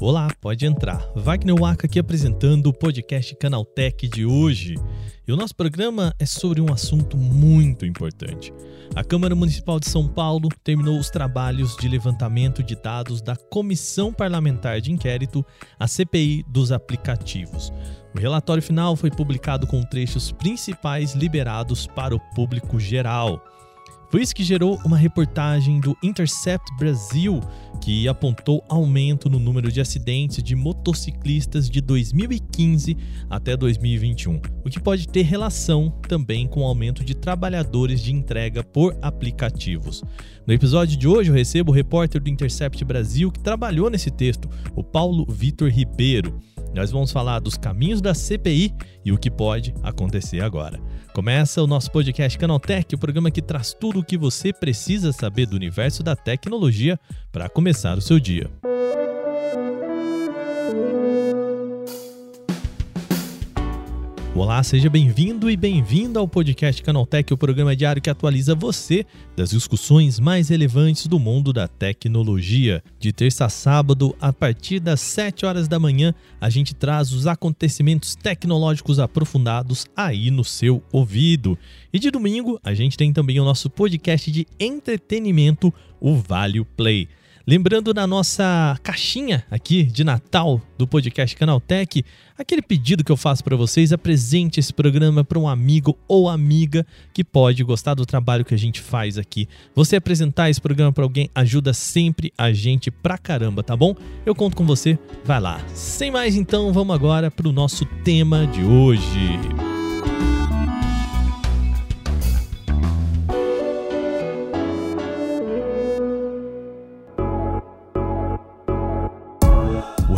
Olá, pode entrar. Wagner Waka aqui apresentando o podcast Canaltech de hoje. E o nosso programa é sobre um assunto muito importante. A Câmara Municipal de São Paulo terminou os trabalhos de levantamento de dados da Comissão Parlamentar de Inquérito, a CPI dos aplicativos. O relatório final foi publicado com trechos principais liberados para o público geral. Foi isso que gerou uma reportagem do Intercept Brasil, que apontou aumento no número de acidentes de motociclistas de 2015 até 2021, o que pode ter relação também com o aumento de trabalhadores de entrega por aplicativos. No episódio de hoje, eu recebo o repórter do Intercept Brasil que trabalhou nesse texto, o Paulo Vitor Ribeiro. Nós vamos falar dos caminhos da CPI e o que pode acontecer agora. Começa o nosso podcast Canaltech, o programa que traz tudo o que você precisa saber do universo da tecnologia para começar o seu dia. Olá, seja bem-vindo e bem-vinda ao podcast Canaltech, o programa diário que atualiza você das discussões mais relevantes do mundo da tecnologia. De terça a sábado, a partir das 7 horas da manhã, a gente traz os acontecimentos tecnológicos aprofundados aí no seu ouvido. E de domingo, a gente tem também o nosso podcast de entretenimento, o Value Play. Lembrando na nossa caixinha aqui de Natal do podcast Canaltech, aquele pedido que eu faço para vocês, apresente esse programa para um amigo ou amiga que pode gostar do trabalho que a gente faz aqui. Você apresentar esse programa para alguém ajuda sempre a gente pra caramba, tá bom? Eu conto com você. Vai lá. Sem mais então, vamos agora para o nosso tema de hoje.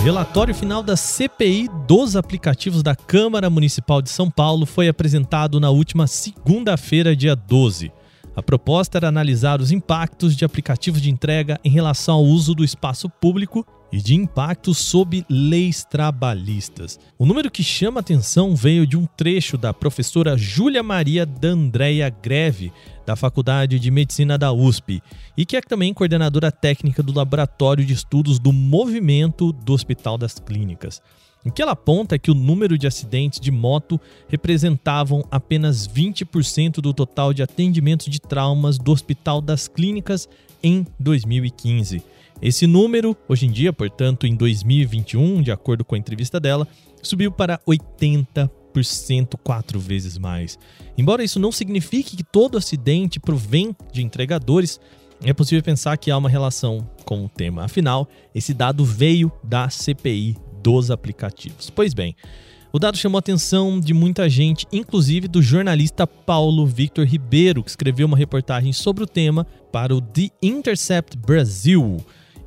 Relatório final da CPI dos aplicativos da Câmara Municipal de São Paulo foi apresentado na última segunda-feira, dia 12. A proposta era analisar os impactos de aplicativos de entrega em relação ao uso do espaço público e de impactos sob leis trabalhistas. O número que chama atenção veio de um trecho da professora Júlia Maria D'Andrea Greve, da Faculdade de Medicina da USP, e que é também coordenadora técnica do Laboratório de Estudos do Movimento do Hospital das Clínicas. O que ela aponta é que o número de acidentes de moto representavam apenas 20% do total de atendimentos de traumas do Hospital das Clínicas em 2015. Esse número, hoje em dia, portanto, em 2021, de acordo com a entrevista dela, subiu para 80% quatro vezes mais. Embora isso não signifique que todo acidente provém de entregadores, é possível pensar que há uma relação com o tema. Afinal, esse dado veio da CPI dos aplicativos. Pois bem, o dado chamou a atenção de muita gente, inclusive do jornalista Paulo Victor Ribeiro, que escreveu uma reportagem sobre o tema para o The Intercept Brasil.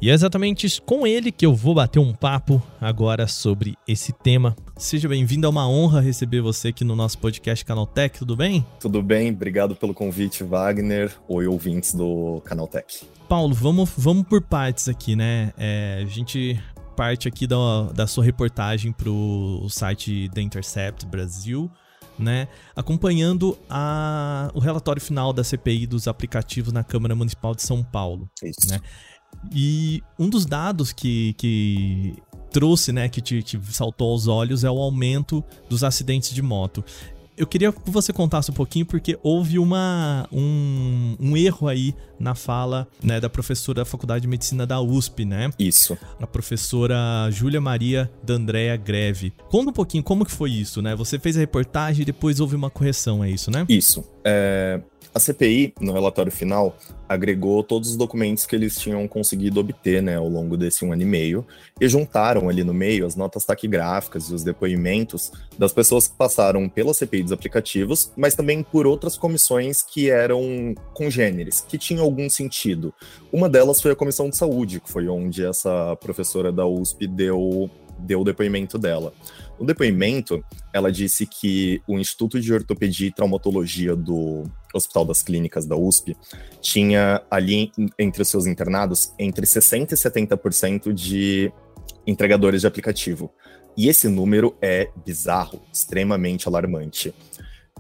E é exatamente com ele que eu vou bater um papo agora sobre esse tema. Seja bem-vindo, é uma honra receber você aqui no nosso podcast Canaltech, tudo bem? Tudo bem, obrigado pelo convite, Wagner. Oi, ouvintes do Canaltech. Paulo, vamos, vamos por partes aqui, né? É, a gente parte aqui da, da sua reportagem para o site The Intercept Brasil, né? Acompanhando a, o relatório final da CPI dos aplicativos na Câmara Municipal de São Paulo. Isso. Né? E um dos dados que, que trouxe, né, que te, te, saltou aos olhos é o aumento dos acidentes de moto. Eu queria que você contasse um pouquinho, porque houve uma, um, um erro aí na fala né, da professora da Faculdade de Medicina da USP, né? Isso. A professora Júlia Maria D'Andrea Greve. Conta um pouquinho como que foi isso, né? Você fez a reportagem e depois houve uma correção, é isso, né? Isso. É, a CPI, no relatório final, agregou todos os documentos que eles tinham conseguido obter né, ao longo desse um ano e meio e juntaram ali no meio as notas taquigráficas e os depoimentos das pessoas que passaram pela CPI dos aplicativos, mas também por outras comissões que eram congêneres, que tinham algum sentido. Uma delas foi a Comissão de Saúde, que foi onde essa professora da USP deu, deu o depoimento dela. No depoimento, ela disse que o Instituto de Ortopedia e Traumatologia do Hospital das Clínicas da USP tinha ali entre os seus internados entre 60% e 70% de entregadores de aplicativo. E esse número é bizarro, extremamente alarmante.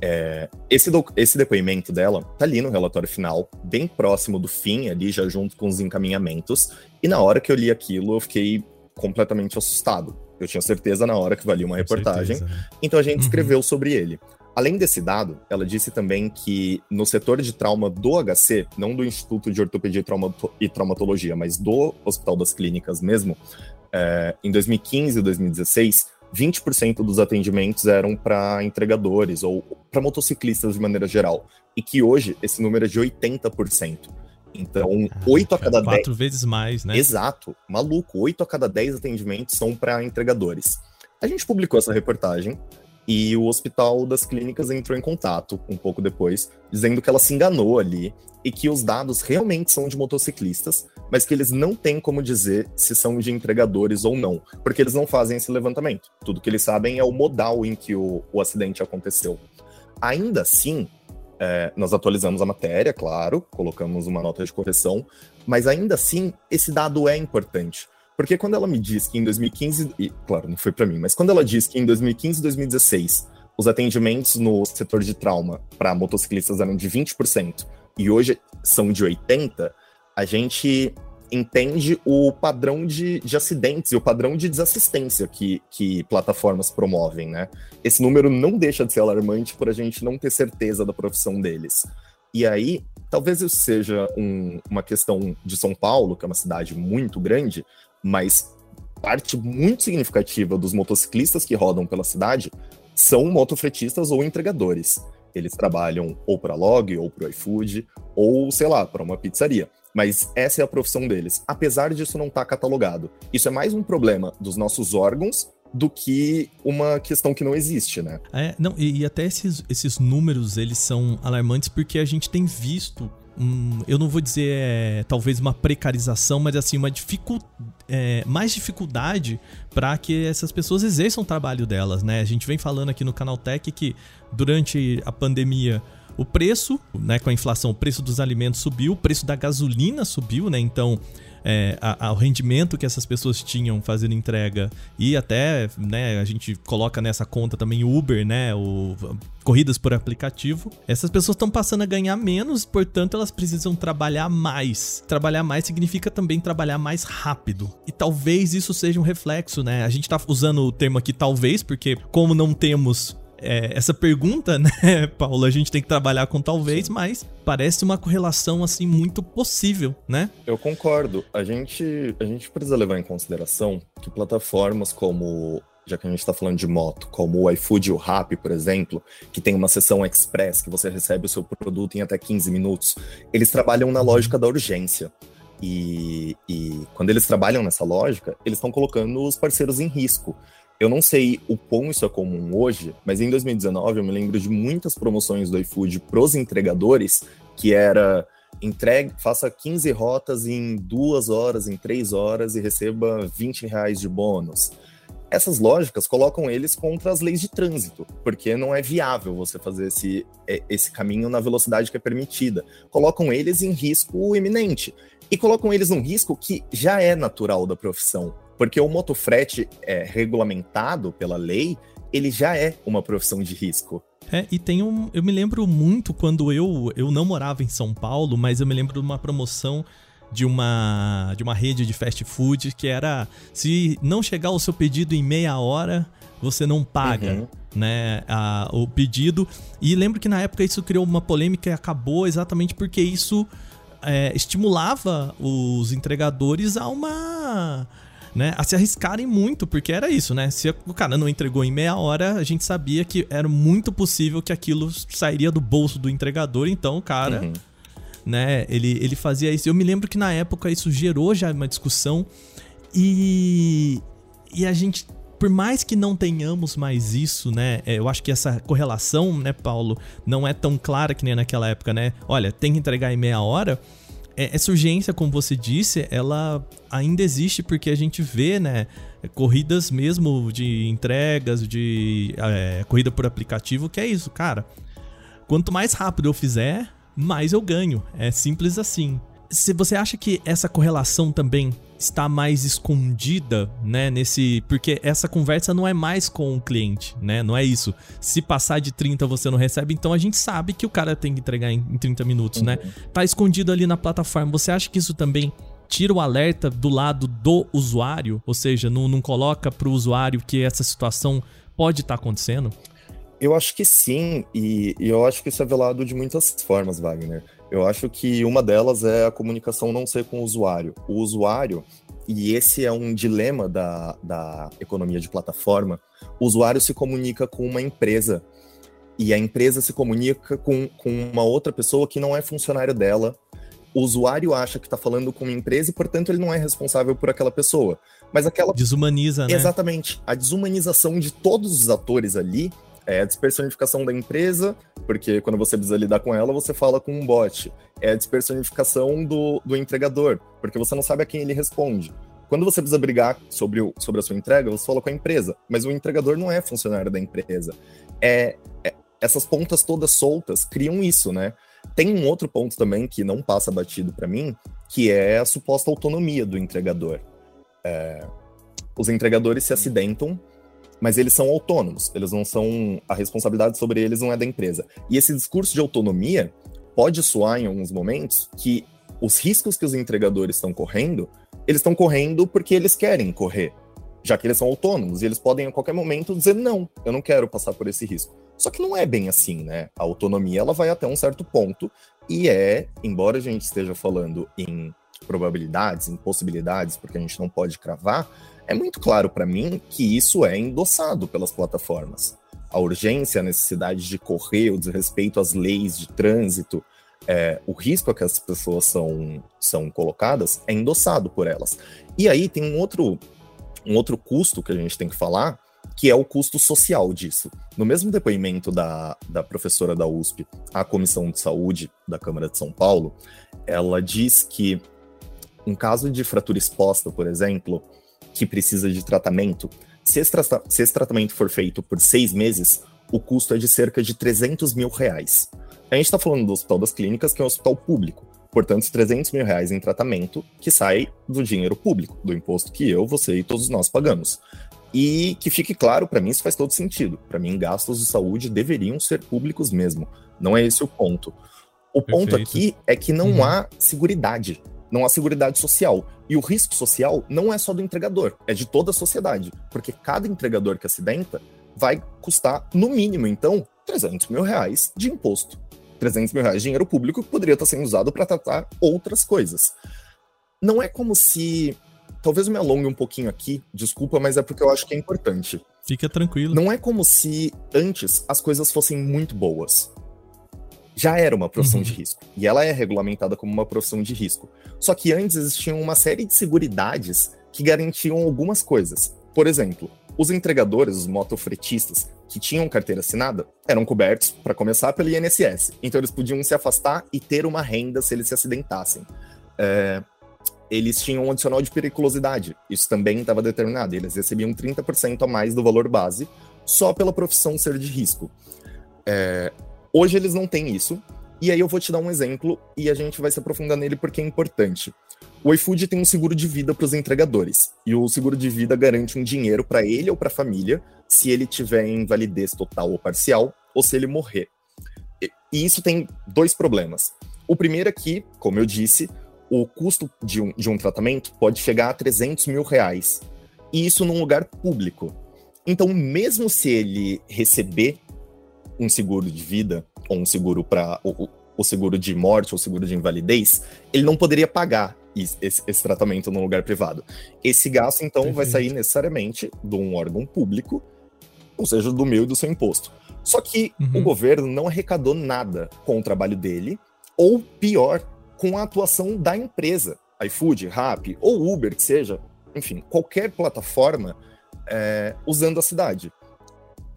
É, esse, esse depoimento dela tá ali no relatório final, bem próximo do fim, ali já junto com os encaminhamentos. E na hora que eu li aquilo, eu fiquei completamente assustado. Eu tinha certeza na hora que valia uma reportagem. Certeza, né? Então a gente uhum. escreveu sobre ele. Além desse dado, ela disse também que no setor de trauma do HC, não do Instituto de Ortopedia e Traumatologia, mas do Hospital das Clínicas mesmo, é, em 2015 e 2016, 20% dos atendimentos eram para entregadores ou para motociclistas de maneira geral. E que hoje esse número é de 80%. Então, ah, 8 a cada 10. Quatro vezes mais, né? Exato, maluco. 8 a cada 10 atendimentos são para entregadores. A gente publicou essa reportagem e o Hospital das Clínicas entrou em contato um pouco depois, dizendo que ela se enganou ali e que os dados realmente são de motociclistas, mas que eles não têm como dizer se são de entregadores ou não, porque eles não fazem esse levantamento. Tudo que eles sabem é o modal em que o, o acidente aconteceu. Ainda assim, é, nós atualizamos a matéria, claro, colocamos uma nota de correção, mas ainda assim, esse dado é importante. Porque quando ela me diz que em 2015, e claro, não foi para mim, mas quando ela diz que em 2015 e 2016 os atendimentos no setor de trauma para motociclistas eram de 20% e hoje são de 80%, a gente entende o padrão de, de acidentes e o padrão de desassistência que, que plataformas promovem, né? Esse número não deixa de ser alarmante por a gente não ter certeza da profissão deles. E aí, talvez isso seja um, uma questão de São Paulo, que é uma cidade muito grande, mas parte muito significativa dos motociclistas que rodam pela cidade são motofretistas ou entregadores. Eles trabalham ou para log, ou para o iFood, ou sei lá, para uma pizzaria. Mas essa é a profissão deles. Apesar disso não estar tá catalogado. Isso é mais um problema dos nossos órgãos do que uma questão que não existe, né? É, não, e, e até esses, esses números, eles são alarmantes porque a gente tem visto um, eu não vou dizer é, talvez uma precarização, mas assim, uma dificuldade. É, mais dificuldade para que essas pessoas exerçam o trabalho delas, né? A gente vem falando aqui no Canal Tech que durante a pandemia o preço, né, com a inflação, o preço dos alimentos subiu, o preço da gasolina subiu, né? Então, é, a, a, o rendimento que essas pessoas tinham fazendo entrega e até, né, a gente coloca nessa conta também Uber, né, o, corridas por aplicativo. Essas pessoas estão passando a ganhar menos, portanto elas precisam trabalhar mais. Trabalhar mais significa também trabalhar mais rápido. E talvez isso seja um reflexo, né? A gente tá usando o termo aqui talvez, porque como não temos é, essa pergunta, né, Paulo, a gente tem que trabalhar com talvez, mas parece uma correlação assim muito possível, né? Eu concordo. A gente, a gente precisa levar em consideração que plataformas como já que a gente está falando de moto, como o iFood e o Rappi, por exemplo, que tem uma sessão express que você recebe o seu produto em até 15 minutos, eles trabalham na lógica da urgência. E, e quando eles trabalham nessa lógica, eles estão colocando os parceiros em risco. Eu não sei o quão isso é comum hoje, mas em 2019 eu me lembro de muitas promoções do iFood pros entregadores, que era entregue, faça 15 rotas em duas horas, em três horas e receba 20 reais de bônus. Essas lógicas colocam eles contra as leis de trânsito, porque não é viável você fazer esse, é, esse caminho na velocidade que é permitida. Colocam eles em risco iminente. E colocam eles num risco que já é natural da profissão porque o motofrete é regulamentado pela lei, ele já é uma profissão de risco. É, e tem um. Eu me lembro muito quando eu, eu não morava em São Paulo, mas eu me lembro de uma promoção de uma, de uma rede de fast food que era: se não chegar o seu pedido em meia hora, você não paga. Uhum. Né, a, o pedido. E lembro que na época isso criou uma polêmica e acabou exatamente porque isso é, estimulava os entregadores a uma né, a se arriscarem muito, porque era isso, né? Se o cara não entregou em meia hora, a gente sabia que era muito possível que aquilo sairia do bolso do entregador, então o cara, uhum. né, ele, ele fazia isso. Eu me lembro que na época isso gerou já uma discussão e, e a gente por mais que não tenhamos mais isso, né? É, eu acho que essa correlação, né, Paulo, não é tão clara que nem naquela época, né? Olha, tem que entregar em meia hora. É, essa urgência, como você disse, ela ainda existe porque a gente vê, né, corridas mesmo de entregas, de é, corrida por aplicativo, que é isso, cara. Quanto mais rápido eu fizer, mais eu ganho. É simples assim. Se você acha que essa correlação também está mais escondida, né, nesse, porque essa conversa não é mais com o cliente, né? Não é isso. Se passar de 30 você não recebe, então a gente sabe que o cara tem que entregar em, 30 minutos, né? uhum. Tá escondido ali na plataforma. Você acha que isso também tira o alerta do lado do usuário, ou seja, não, não coloca para o usuário que essa situação pode estar tá acontecendo? Eu acho que sim, e, e, eu acho que isso é velado de muitas formas, Wagner. Eu acho que uma delas é a comunicação não ser com o usuário. O usuário, e esse é um dilema da, da economia de plataforma, o usuário se comunica com uma empresa e a empresa se comunica com, com uma outra pessoa que não é funcionário dela. O usuário acha que está falando com uma empresa e, portanto, ele não é responsável por aquela pessoa. Mas aquela. Desumaniza, né? Exatamente. A desumanização de todos os atores ali é a despersonificação da empresa, porque quando você precisa lidar com ela, você fala com um bot. É a despersonificação do, do entregador, porque você não sabe a quem ele responde. Quando você precisa brigar sobre, o, sobre a sua entrega, você fala com a empresa, mas o entregador não é funcionário da empresa. É, é essas pontas todas soltas criam isso, né? Tem um outro ponto também que não passa batido para mim, que é a suposta autonomia do entregador. É, os entregadores se acidentam mas eles são autônomos, eles não são. A responsabilidade sobre eles não é da empresa. E esse discurso de autonomia pode soar em alguns momentos que os riscos que os entregadores estão correndo, eles estão correndo porque eles querem correr, já que eles são autônomos e eles podem a qualquer momento dizer não, eu não quero passar por esse risco. Só que não é bem assim, né? A autonomia ela vai até um certo ponto e é, embora a gente esteja falando em probabilidades, em possibilidades, porque a gente não pode cravar, é muito claro para mim que isso é endossado pelas plataformas. A urgência, a necessidade de correr, o desrespeito às leis de trânsito, é, o risco a que as pessoas são, são colocadas é endossado por elas. E aí tem um outro, um outro custo que a gente tem que falar, que é o custo social disso. No mesmo depoimento da, da professora da USP à Comissão de Saúde da Câmara de São Paulo, ela diz que um caso de fratura exposta, por exemplo, que precisa de tratamento, se esse, tra se esse tratamento for feito por seis meses, o custo é de cerca de 300 mil reais. A gente está falando do Hospital das Clínicas, que é um hospital público. Portanto, 300 mil reais em tratamento que sai do dinheiro público, do imposto que eu, você e todos nós pagamos. E que fique claro, para mim isso faz todo sentido. Para mim, gastos de saúde deveriam ser públicos mesmo. Não é esse o ponto. O Perfeito. ponto aqui é que não uhum. há seguridade não há seguridade social. E o risco social não é só do entregador, é de toda a sociedade. Porque cada entregador que acidenta vai custar, no mínimo, então, 300 mil reais de imposto. 300 mil reais de dinheiro público que poderia estar sendo usado para tratar outras coisas. Não é como se. Talvez eu me alongue um pouquinho aqui, desculpa, mas é porque eu acho que é importante. Fica tranquilo. Não é como se antes as coisas fossem muito boas já era uma profissão uhum. de risco. E ela é regulamentada como uma profissão de risco. Só que antes existiam uma série de seguridades que garantiam algumas coisas. Por exemplo, os entregadores, os motofretistas, que tinham carteira assinada, eram cobertos, para começar, pelo INSS. Então eles podiam se afastar e ter uma renda se eles se acidentassem. É, eles tinham um adicional de periculosidade. Isso também estava determinado. Eles recebiam 30% a mais do valor base só pela profissão ser de risco. É, Hoje eles não têm isso. E aí eu vou te dar um exemplo e a gente vai se aprofundar nele porque é importante. O iFood tem um seguro de vida para os entregadores. E o seguro de vida garante um dinheiro para ele ou para a família se ele tiver invalidez total ou parcial ou se ele morrer. E isso tem dois problemas. O primeiro é que, como eu disse, o custo de um, de um tratamento pode chegar a 300 mil reais. E isso num lugar público. Então, mesmo se ele receber um seguro de vida, ou um seguro para o, o, seguro de morte ou seguro de invalidez, ele não poderia pagar esse, esse tratamento num lugar privado. Esse gasto, então, Perfeito. vai sair necessariamente de um órgão público, ou seja, do meu e do seu imposto. Só que uhum. o governo não arrecadou nada com o trabalho dele, ou pior, com a atuação da empresa, iFood, Rappi ou Uber, que seja, enfim, qualquer plataforma é, usando a cidade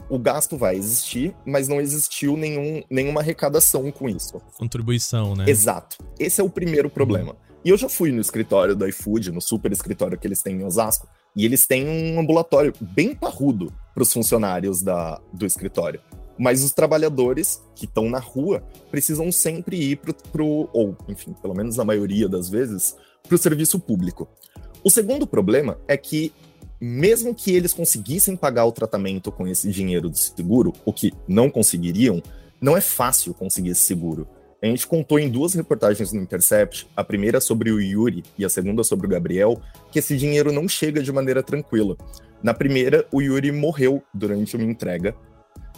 o gasto vai existir, mas não existiu nenhum, nenhuma arrecadação com isso. Contribuição, né? Exato. Esse é o primeiro problema. E eu já fui no escritório do iFood, no super escritório que eles têm em Osasco, e eles têm um ambulatório bem parrudo para os funcionários da, do escritório. Mas os trabalhadores que estão na rua precisam sempre ir para o, ou, enfim, pelo menos na maioria das vezes, para o serviço público. O segundo problema é que, mesmo que eles conseguissem pagar o tratamento com esse dinheiro do seguro, o que não conseguiriam, não é fácil conseguir esse seguro. A gente contou em duas reportagens no Intercept, a primeira sobre o Yuri e a segunda sobre o Gabriel, que esse dinheiro não chega de maneira tranquila. Na primeira, o Yuri morreu durante uma entrega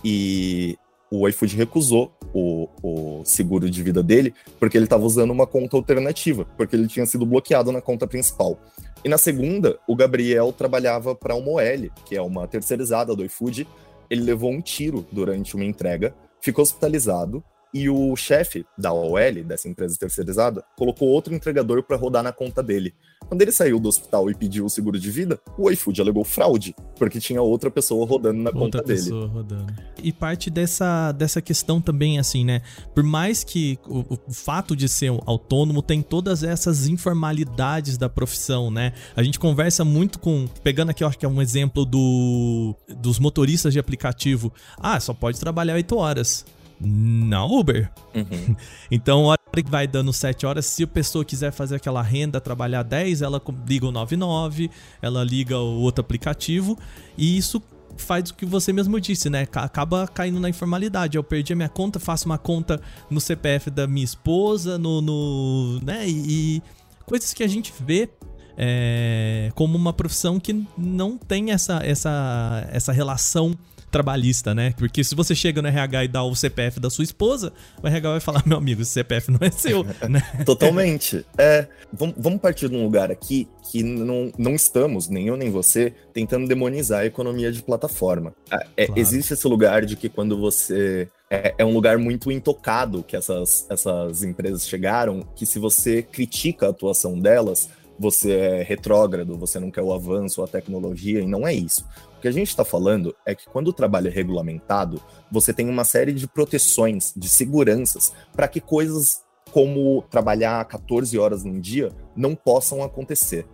e o iFood recusou o, o, seguro de vida dele porque ele estava usando uma conta alternativa, porque ele tinha sido bloqueado na conta principal. E na segunda, o Gabriel trabalhava para uma OL, que é uma terceirizada do iFood. Ele levou um tiro durante uma entrega, ficou hospitalizado e o chefe da OL, dessa empresa terceirizada, colocou outro entregador para rodar na conta dele. Quando ele saiu do hospital e pediu o seguro de vida, o iFood alegou fraude, porque tinha outra pessoa rodando na outra conta dele. Rodando. E parte dessa, dessa questão também, assim, né? Por mais que o, o fato de ser um autônomo tem todas essas informalidades da profissão, né? A gente conversa muito com. Pegando aqui, eu acho que é um exemplo do, dos motoristas de aplicativo. Ah, só pode trabalhar 8 horas na Uber. Uhum. Então, a hora que vai dando 7 horas, se a pessoa quiser fazer aquela renda, trabalhar 10, ela liga o 99, ela liga o outro aplicativo, e isso faz o que você mesmo disse, né? Acaba caindo na informalidade. Eu perdi a minha conta, faço uma conta no CPF da minha esposa, no. no né? E, e coisas que a gente vê é, como uma profissão que não tem essa, essa, essa relação trabalhista, né? Porque se você chega no RH e dá o CPF da sua esposa, o RH vai falar: meu amigo, esse CPF não é seu, né? Totalmente. É, vamos partir de um lugar aqui que não, não estamos, nem eu nem você, tentando demonizar a economia de plataforma. É, é claro. Existe esse lugar de que quando você é, é, um lugar muito intocado que essas, essas empresas chegaram, que se você critica a atuação delas, você é retrógrado, você não quer o avanço, a tecnologia, e não é isso. O que a gente está falando é que quando o trabalho é regulamentado, você tem uma série de proteções, de seguranças, para que coisas como trabalhar 14 horas num dia não possam acontecer.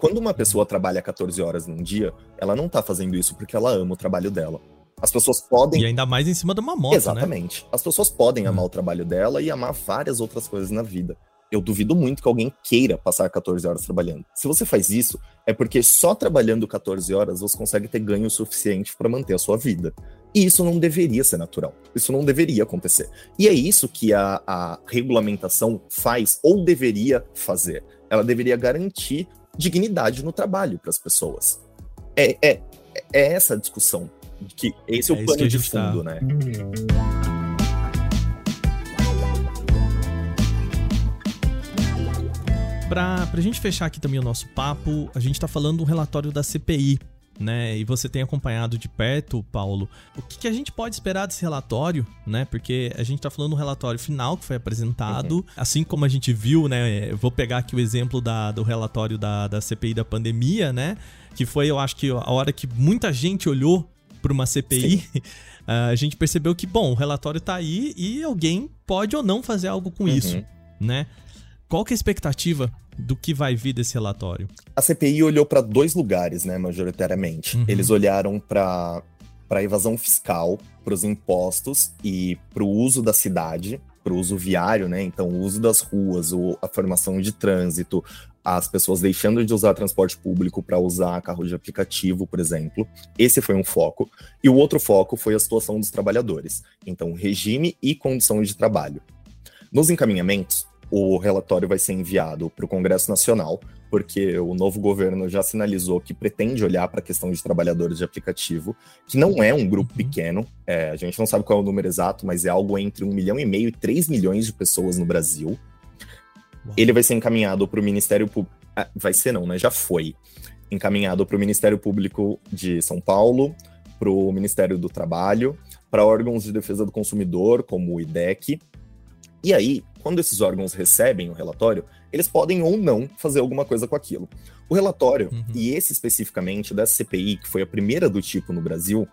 Quando uma pessoa trabalha 14 horas num dia, ela não está fazendo isso porque ela ama o trabalho dela. As pessoas podem. E ainda mais em cima de uma moto. Né? Exatamente. Né? As pessoas podem amar uhum. o trabalho dela e amar várias outras coisas na vida eu duvido muito que alguém queira passar 14 horas trabalhando. Se você faz isso, é porque só trabalhando 14 horas você consegue ter ganho suficiente para manter a sua vida. E isso não deveria ser natural. Isso não deveria acontecer. E é isso que a, a regulamentação faz, ou deveria fazer. Ela deveria garantir dignidade no trabalho para as pessoas. É, é, é essa a discussão. Que esse é o é pano de fundo, tá. né? Pra, pra gente fechar aqui também o nosso papo, a gente tá falando do relatório da CPI, né? E você tem acompanhado de perto, Paulo. O que, que, a gente pode esperar desse relatório, né? Porque a gente tá falando do relatório final que foi apresentado, uhum. assim como a gente viu, né? Eu vou pegar aqui o exemplo da, do relatório da, da CPI da pandemia, né? Que foi, eu acho que a hora que muita gente olhou para uma CPI, a gente percebeu que, bom, o relatório tá aí e alguém pode ou não fazer algo com uhum. isso, né? Qual que é a expectativa do que vai vir desse relatório? A CPI olhou para dois lugares, né, majoritariamente. Uhum. Eles olharam para a evasão fiscal, para os impostos e para o uso da cidade, para o uso viário, né? Então, o uso das ruas, a formação de trânsito, as pessoas deixando de usar transporte público para usar carro de aplicativo, por exemplo. Esse foi um foco. E o outro foco foi a situação dos trabalhadores. Então, regime e condição de trabalho. Nos encaminhamentos, o relatório vai ser enviado para o Congresso Nacional, porque o novo governo já sinalizou que pretende olhar para a questão de trabalhadores de aplicativo, que não é um grupo pequeno, é, a gente não sabe qual é o número exato, mas é algo entre um milhão e meio e três milhões de pessoas no Brasil. Ele vai ser encaminhado para o Ministério Público. Ah, vai ser não, né? Já foi encaminhado para o Ministério Público de São Paulo, para o Ministério do Trabalho, para órgãos de defesa do consumidor, como o IDEC. E aí, quando esses órgãos recebem o relatório, eles podem ou não fazer alguma coisa com aquilo. O relatório, uhum. e esse especificamente da CPI, que foi a primeira do tipo no Brasil,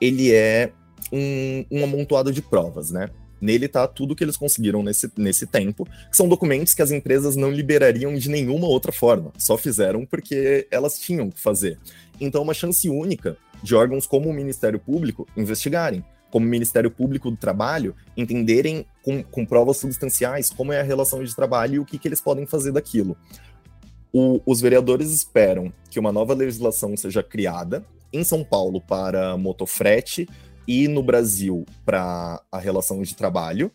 ele é um, um amontoado de provas, né? Nele está tudo que eles conseguiram nesse, nesse tempo, que são documentos que as empresas não liberariam de nenhuma outra forma, só fizeram porque elas tinham que fazer. Então, uma chance única de órgãos como o Ministério Público investigarem como Ministério Público do Trabalho, entenderem com, com provas substanciais como é a relação de trabalho e o que, que eles podem fazer daquilo. O, os vereadores esperam que uma nova legislação seja criada em São Paulo para motofrete e no Brasil para a relação de trabalho,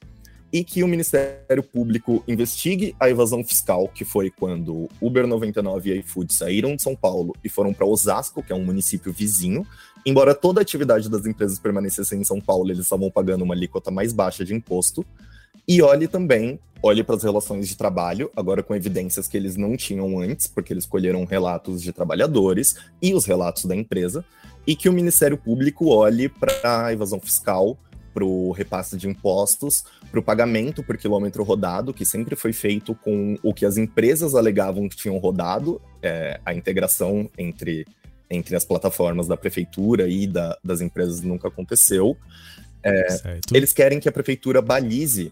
e que o Ministério Público investigue a evasão fiscal, que foi quando Uber 99 e iFood saíram de São Paulo e foram para Osasco, que é um município vizinho. Embora toda a atividade das empresas permanecesse em São Paulo, eles estavam pagando uma alíquota mais baixa de imposto. E olhe também, olhe para as relações de trabalho, agora com evidências que eles não tinham antes, porque eles colheram relatos de trabalhadores e os relatos da empresa, e que o Ministério Público olhe para a evasão fiscal, para o repasse de impostos, para o pagamento por quilômetro rodado, que sempre foi feito com o que as empresas alegavam que tinham rodado, é, a integração entre, entre as plataformas da prefeitura e da, das empresas nunca aconteceu. É, eles querem que a prefeitura balize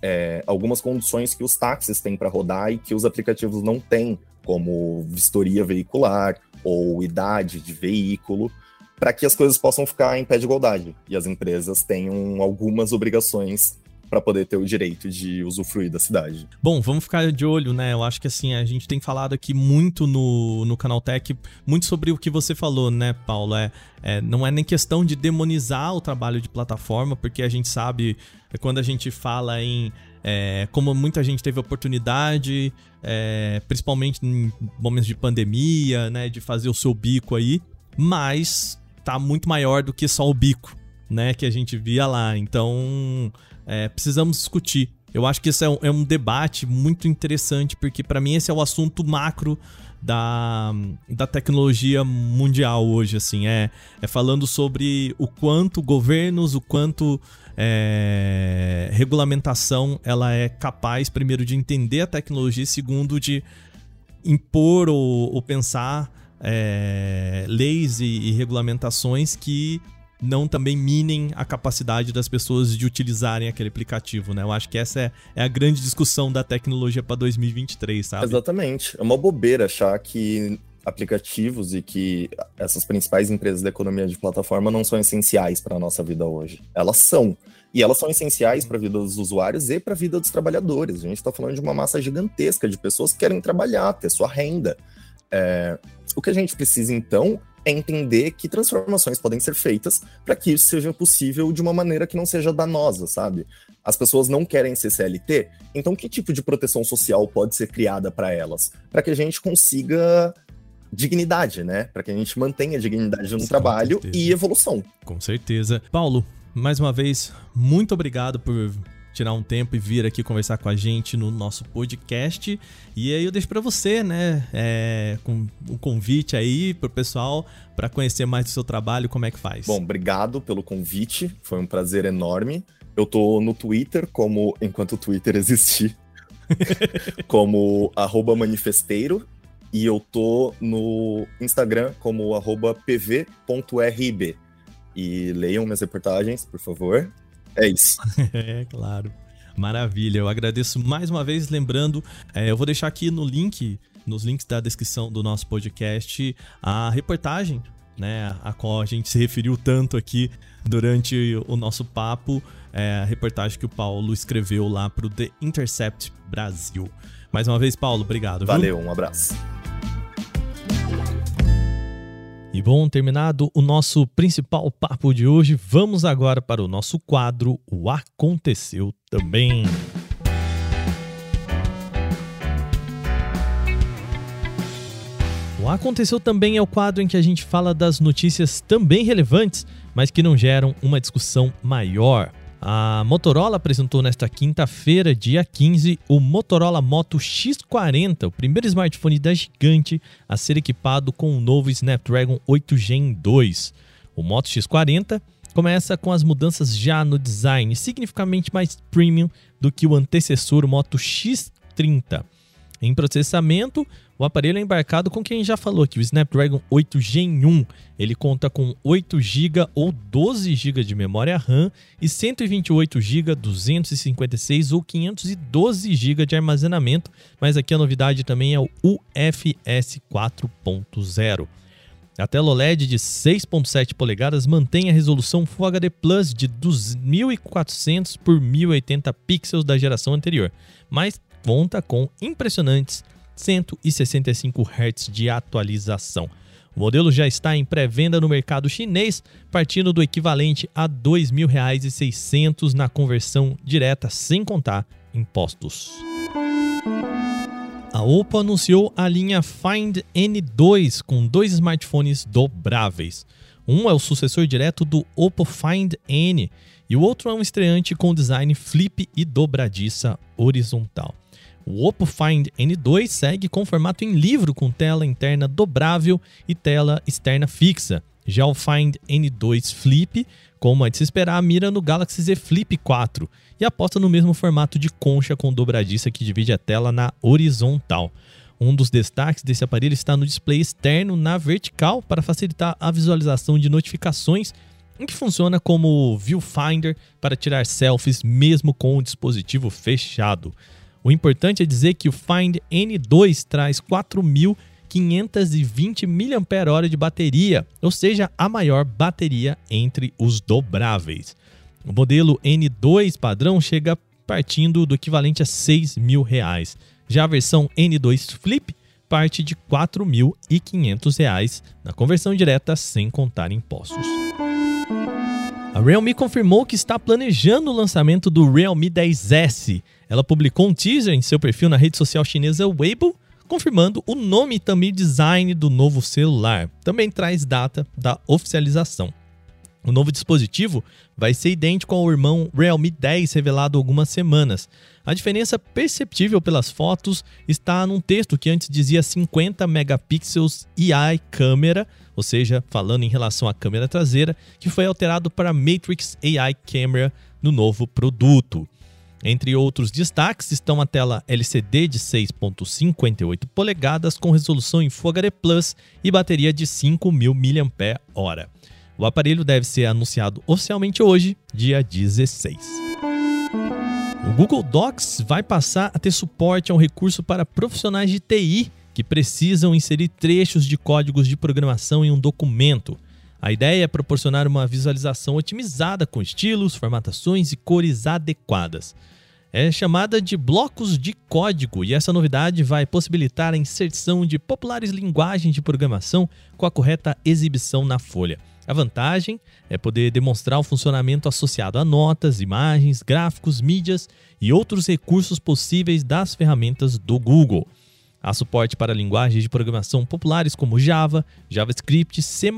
é, algumas condições que os táxis têm para rodar e que os aplicativos não têm, como vistoria veicular ou idade de veículo para que as coisas possam ficar em pé de igualdade e as empresas tenham algumas obrigações para poder ter o direito de usufruir da cidade. Bom, vamos ficar de olho, né? Eu acho que assim, a gente tem falado aqui muito no, no Canal Tech, muito sobre o que você falou, né, Paulo? É, é, não é nem questão de demonizar o trabalho de plataforma, porque a gente sabe, é, quando a gente fala em é, como muita gente teve oportunidade, é, principalmente em momentos de pandemia, né, de fazer o seu bico aí, mas tá muito maior do que só o bico, né? Que a gente via lá. Então, é, precisamos discutir. Eu acho que esse é um, é um debate muito interessante, porque para mim esse é o assunto macro da, da tecnologia mundial hoje, assim. É, é falando sobre o quanto governos, o quanto é, regulamentação ela é capaz, primeiro, de entender a tecnologia, e segundo, de impor ou, ou pensar é, leis e, e regulamentações que não também minem a capacidade das pessoas de utilizarem aquele aplicativo, né? Eu acho que essa é, é a grande discussão da tecnologia para 2023, sabe? Exatamente. É uma bobeira achar que aplicativos e que essas principais empresas da economia de plataforma não são essenciais para a nossa vida hoje. Elas são. E elas são essenciais para a vida dos usuários e para a vida dos trabalhadores. A gente está falando de uma massa gigantesca de pessoas que querem trabalhar, ter sua renda. É, o que a gente precisa, então, é entender que transformações podem ser feitas para que isso seja possível de uma maneira que não seja danosa, sabe? As pessoas não querem ser CLT, então que tipo de proteção social pode ser criada para elas? Para que a gente consiga dignidade, né? Para que a gente mantenha a dignidade no Com trabalho certeza. e evolução. Com certeza. Paulo, mais uma vez, muito obrigado por tirar um tempo e vir aqui conversar com a gente no nosso podcast. E aí eu deixo para você, né, é, com um convite aí pro pessoal para conhecer mais do seu trabalho, como é que faz. Bom, obrigado pelo convite, foi um prazer enorme. Eu tô no Twitter, como enquanto o Twitter existir, como manifesteiro, e eu tô no Instagram como pv.rib. E leiam minhas reportagens, por favor. É isso. é, claro. Maravilha. Eu agradeço mais uma vez. Lembrando, é, eu vou deixar aqui no link, nos links da descrição do nosso podcast, a reportagem, né, a qual a gente se referiu tanto aqui durante o nosso papo, é, a reportagem que o Paulo escreveu lá para o The Intercept Brasil. Mais uma vez, Paulo, obrigado. Valeu, viu? um abraço. E bom, terminado o nosso principal papo de hoje, vamos agora para o nosso quadro O Aconteceu Também. O Aconteceu Também é o quadro em que a gente fala das notícias também relevantes, mas que não geram uma discussão maior. A Motorola apresentou nesta quinta-feira, dia 15, o Motorola Moto X40, o primeiro smartphone da gigante a ser equipado com o novo Snapdragon 8 Gen 2. O Moto X40 começa com as mudanças já no design, significativamente mais premium do que o antecessor Moto X30. Em processamento, o aparelho é embarcado com quem já falou aqui, o Snapdragon 8 Gen 1. Ele conta com 8 GB ou 12 GB de memória RAM e 128 GB, 256 ou 512 GB de armazenamento, mas aqui a novidade também é o UFS 4.0. A tela OLED de 6.7 polegadas mantém a resolução Full HD Plus de 2400 por 1080 pixels da geração anterior, mas conta com impressionantes 165 Hz de atualização. O modelo já está em pré-venda no mercado chinês, partindo do equivalente a R$ 2.600 na conversão direta, sem contar impostos. A Oppo anunciou a linha Find N2 com dois smartphones dobráveis. Um é o sucessor direto do Oppo Find N e o outro é um estreante com design flip e dobradiça horizontal. O Oppo Find N2 segue com formato em livro com tela interna dobrável e tela externa fixa. Já o Find N2 Flip, como é de se esperar, mira no Galaxy Z Flip 4 e aposta no mesmo formato de concha com dobradiça que divide a tela na horizontal. Um dos destaques desse aparelho está no display externo na vertical para facilitar a visualização de notificações, em que funciona como viewfinder para tirar selfies mesmo com o dispositivo fechado. O importante é dizer que o Find N2 traz 4.520 mAh de bateria, ou seja, a maior bateria entre os dobráveis. O modelo N2 padrão chega partindo do equivalente a 6 mil reais. Já a versão N2 Flip parte de R$ 4.500 na conversão direta sem contar impostos. A Realme confirmou que está planejando o lançamento do Realme 10S. Ela publicou um teaser em seu perfil na rede social chinesa Weibo, confirmando o nome e também design do novo celular. Também traz data da oficialização. O novo dispositivo vai ser idêntico ao irmão Realme 10 revelado há algumas semanas. A diferença perceptível pelas fotos está num texto que antes dizia 50 megapixels AI câmera, ou seja, falando em relação à câmera traseira, que foi alterado para Matrix AI Camera no novo produto. Entre outros destaques estão a tela LCD de 6.58 polegadas com resolução em Full HD Plus e bateria de 5.000 mAh. O aparelho deve ser anunciado oficialmente hoje, dia 16. O Google Docs vai passar a ter suporte a um recurso para profissionais de TI que precisam inserir trechos de códigos de programação em um documento. A ideia é proporcionar uma visualização otimizada com estilos, formatações e cores adequadas. É chamada de blocos de código e essa novidade vai possibilitar a inserção de populares linguagens de programação com a correta exibição na folha. A vantagem é poder demonstrar o funcionamento associado a notas, imagens, gráficos, mídias e outros recursos possíveis das ferramentas do Google. Há suporte para linguagens de programação populares como Java, JavaScript, C++,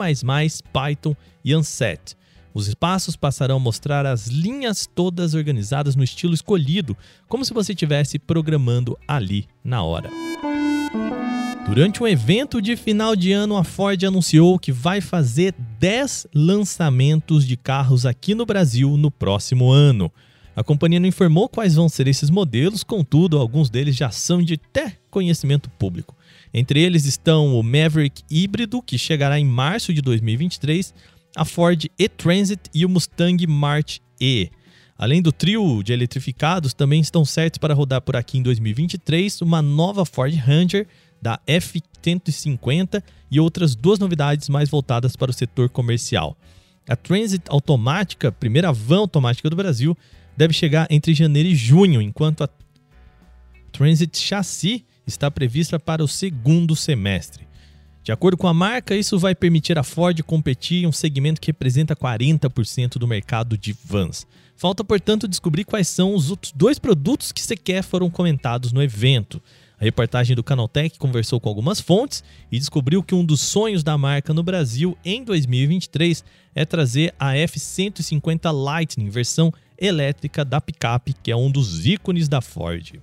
Python e Unset. Os espaços passarão a mostrar as linhas todas organizadas no estilo escolhido, como se você estivesse programando ali na hora. Durante um evento de final de ano, a Ford anunciou que vai fazer 10 lançamentos de carros aqui no Brasil no próximo ano. A companhia não informou quais vão ser esses modelos, contudo, alguns deles já são de até conhecimento público. Entre eles estão o Maverick híbrido, que chegará em março de 2023, a Ford e-Transit e o Mustang Mach-E. Além do trio de eletrificados, também estão certos para rodar por aqui em 2023 uma nova Ford Ranger da F-150 e outras duas novidades mais voltadas para o setor comercial. A Transit automática, primeira van automática do Brasil, deve chegar entre janeiro e junho, enquanto a Transit Chassis está prevista para o segundo semestre. De acordo com a marca, isso vai permitir a Ford competir em um segmento que representa 40% do mercado de vans. Falta, portanto, descobrir quais são os outros dois produtos que sequer foram comentados no evento. A reportagem do Canaltech conversou com algumas fontes e descobriu que um dos sonhos da marca no Brasil em 2023 é trazer a F-150 Lightning, versão elétrica da picape, que é um dos ícones da Ford.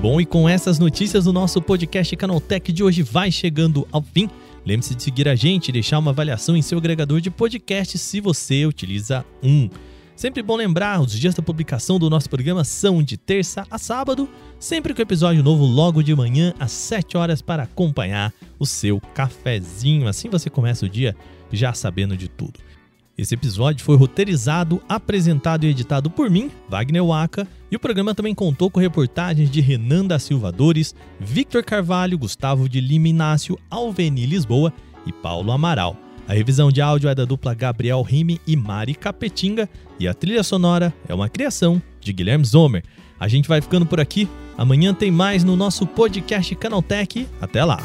Bom, e com essas notícias, o nosso podcast Canaltech de hoje vai chegando ao fim. Lembre-se de seguir a gente e deixar uma avaliação em seu agregador de podcast se você utiliza um. Sempre bom lembrar, os dias da publicação do nosso programa são de terça a sábado, sempre com episódio novo logo de manhã às 7 horas para acompanhar o seu cafezinho. Assim você começa o dia já sabendo de tudo. Esse episódio foi roteirizado, apresentado e editado por mim, Wagner Waka, e o programa também contou com reportagens de Renan da Silva Dores, Victor Carvalho, Gustavo de Lima Inácio, Alveni Lisboa e Paulo Amaral. A revisão de áudio é da dupla Gabriel Rime e Mari Capetinga e a trilha sonora é uma criação de Guilherme Zomer. A gente vai ficando por aqui. Amanhã tem mais no nosso podcast Canaltech. Até lá!